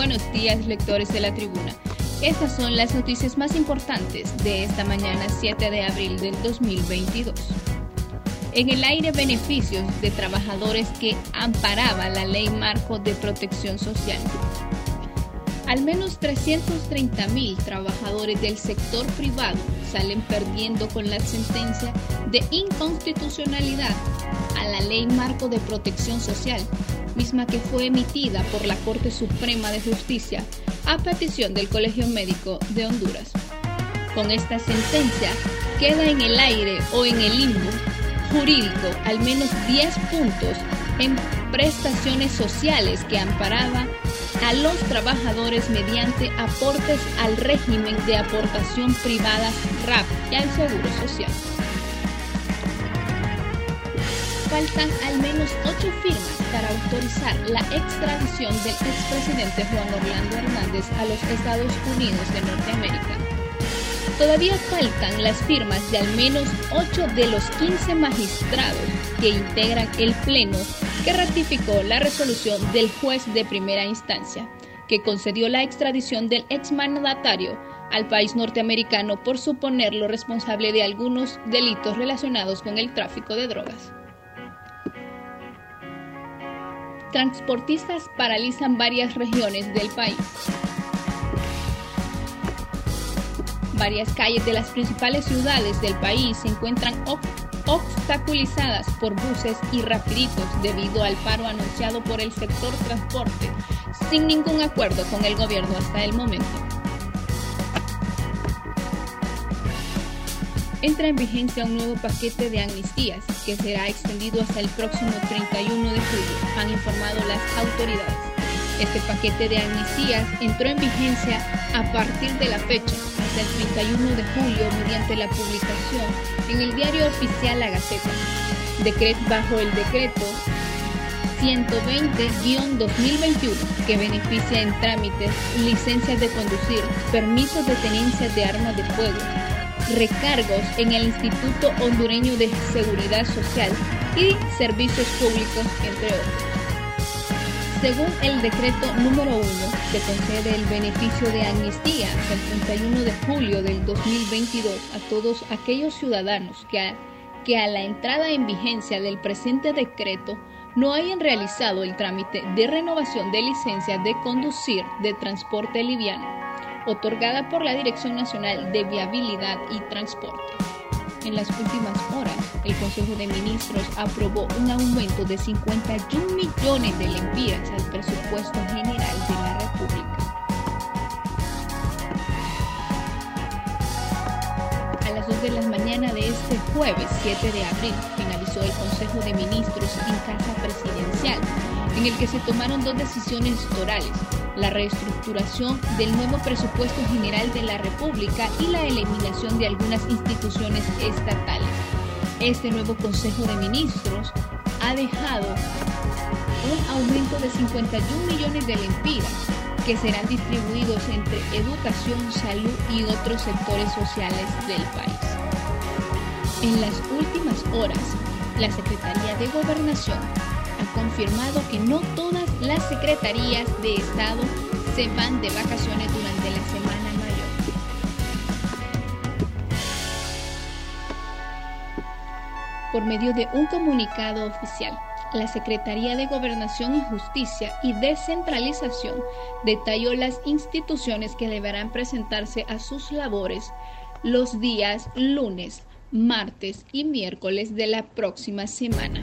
buenos días lectores de la tribuna. Estas son las noticias más importantes de esta mañana 7 de abril del 2022. En el aire beneficios de trabajadores que amparaba la ley marco de protección social. Al menos 330 mil trabajadores del sector privado salen perdiendo con la sentencia de inconstitucionalidad a la ley marco de protección social misma que fue emitida por la Corte Suprema de Justicia a petición del Colegio Médico de Honduras. Con esta sentencia queda en el aire o en el limbo jurídico al menos 10 puntos en prestaciones sociales que amparaba a los trabajadores mediante aportes al régimen de aportación privada RAP y al Seguro Social faltan al menos ocho firmas para autorizar la extradición del expresidente Juan Orlando Hernández a los Estados Unidos de Norteamérica. Todavía faltan las firmas de al menos ocho de los 15 magistrados que integran el Pleno que ratificó la resolución del juez de primera instancia, que concedió la extradición del exmandatario al país norteamericano por suponerlo responsable de algunos delitos relacionados con el tráfico de drogas. Transportistas paralizan varias regiones del país. Varias calles de las principales ciudades del país se encuentran obstaculizadas por buses y rapiditos debido al paro anunciado por el sector transporte sin ningún acuerdo con el gobierno hasta el momento. Entra en vigencia un nuevo paquete de amnistías que será extendido hasta el próximo 31 de julio, han informado las autoridades. Este paquete de amnistías entró en vigencia a partir de la fecha, hasta el 31 de julio, mediante la publicación en el diario oficial La Gaceta. Decreto bajo el decreto 120-2021 que beneficia en trámites licencias de conducir, permisos de tenencia de armas de fuego, recargos en el Instituto Hondureño de Seguridad Social y Servicios Públicos, entre otros. Según el decreto número 1, se concede el beneficio de amnistía hasta el 31 de julio del 2022 a todos aquellos ciudadanos que a, que a la entrada en vigencia del presente decreto no hayan realizado el trámite de renovación de licencia de conducir de transporte liviano otorgada por la Dirección Nacional de Viabilidad y Transporte. En las últimas horas, el Consejo de Ministros aprobó un aumento de 51 millones de lempiras al presupuesto general de la República. A las 2 de la mañana de este jueves 7 de abril finalizó el Consejo de Ministros en Casa Presidencial, en el que se tomaron dos decisiones orales la reestructuración del nuevo presupuesto general de la República y la eliminación de algunas instituciones estatales. Este nuevo Consejo de Ministros ha dejado un aumento de 51 millones de lempiras que serán distribuidos entre educación, salud y otros sectores sociales del país. En las últimas horas, la Secretaría de Gobernación ha confirmado que no todas las secretarías de Estado se van de vacaciones durante la Semana Mayor. Por medio de un comunicado oficial, la Secretaría de Gobernación y Justicia y Descentralización detalló las instituciones que deberán presentarse a sus labores los días lunes, martes y miércoles de la próxima semana.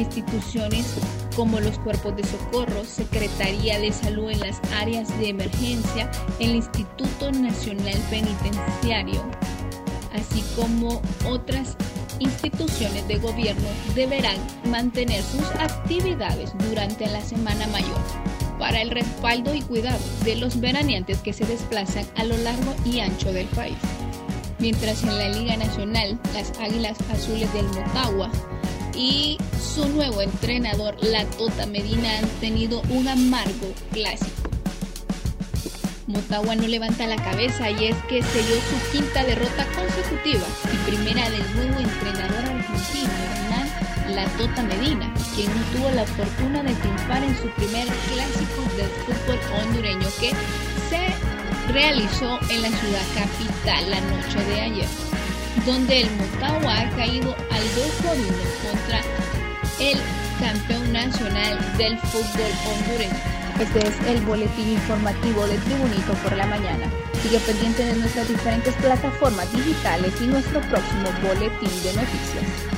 Instituciones como los cuerpos de socorro, Secretaría de Salud en las áreas de emergencia, el Instituto Nacional Penitenciario, así como otras instituciones de gobierno deberán mantener sus actividades durante la Semana Mayor para el respaldo y cuidado de los veraneantes que se desplazan a lo largo y ancho del país. Mientras en la Liga Nacional, las Águilas Azules del Motagua y su nuevo entrenador, la Tota Medina, han tenido un amargo clásico. Motagua no levanta la cabeza y es que se dio su quinta derrota consecutiva y primera del nuevo entrenador argentino, Hernán La Tota Medina, quien no tuvo la fortuna de triunfar en su primer clásico del fútbol hondureño que se realizó en la ciudad capital la noche de ayer, donde el Motagua ha caído al 2 por 1 contra el campeón nacional del fútbol hondureño. Este es el boletín informativo de Tribunito por la mañana. Sigue pendiente de nuestras diferentes plataformas digitales y nuestro próximo boletín de noticias.